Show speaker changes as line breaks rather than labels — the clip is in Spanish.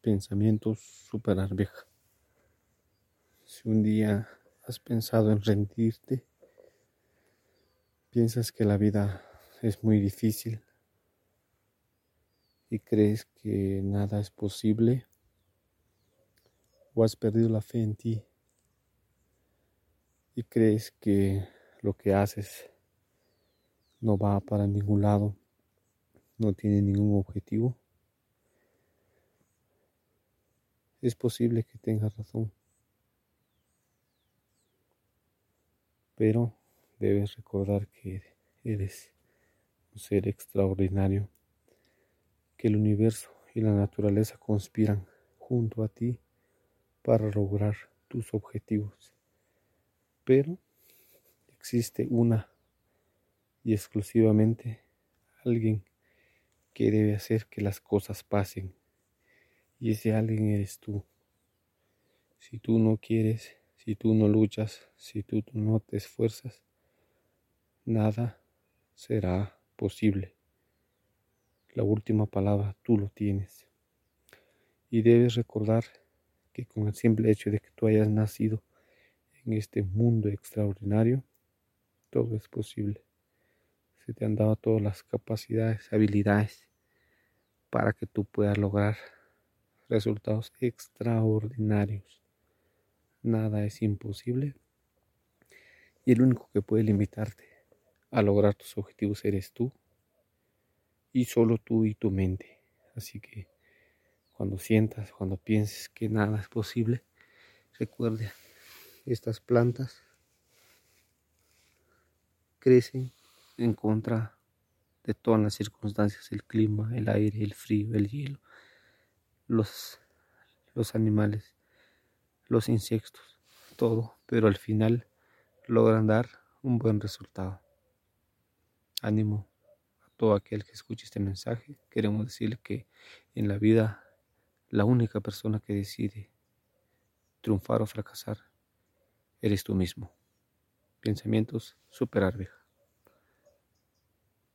Pensamientos super arveja. Si un día has pensado en rendirte, piensas que la vida es muy difícil y crees que nada es posible o has perdido la fe en ti y crees que lo que haces no va para ningún lado, no tiene ningún objetivo, es posible que tengas razón. Pero debes recordar que eres un ser extraordinario, que el universo y la naturaleza conspiran junto a ti para lograr tus objetivos. Pero existe una y exclusivamente alguien que debe hacer que las cosas pasen. Y ese alguien eres tú. Si tú no quieres, si tú no luchas, si tú no te esfuerzas, nada será posible. La última palabra tú lo tienes. Y debes recordar que con el simple hecho de que tú hayas nacido en este mundo extraordinario, todo es posible. Se te han dado todas las capacidades, habilidades para que tú puedas lograr resultados extraordinarios. Nada es imposible y el único que puede limitarte a lograr tus objetivos eres tú y solo tú y tu mente. Así que cuando sientas, cuando pienses que nada es posible, recuerde estas plantas crecen en contra de todas las circunstancias, el clima, el aire, el frío, el hielo, los, los animales, los insectos, todo, pero al final logran dar un buen resultado. Ánimo a todo aquel que escuche este mensaje. Queremos decirle que en la vida la única persona que decide triunfar o fracasar eres tú mismo. Pensamientos super arveja.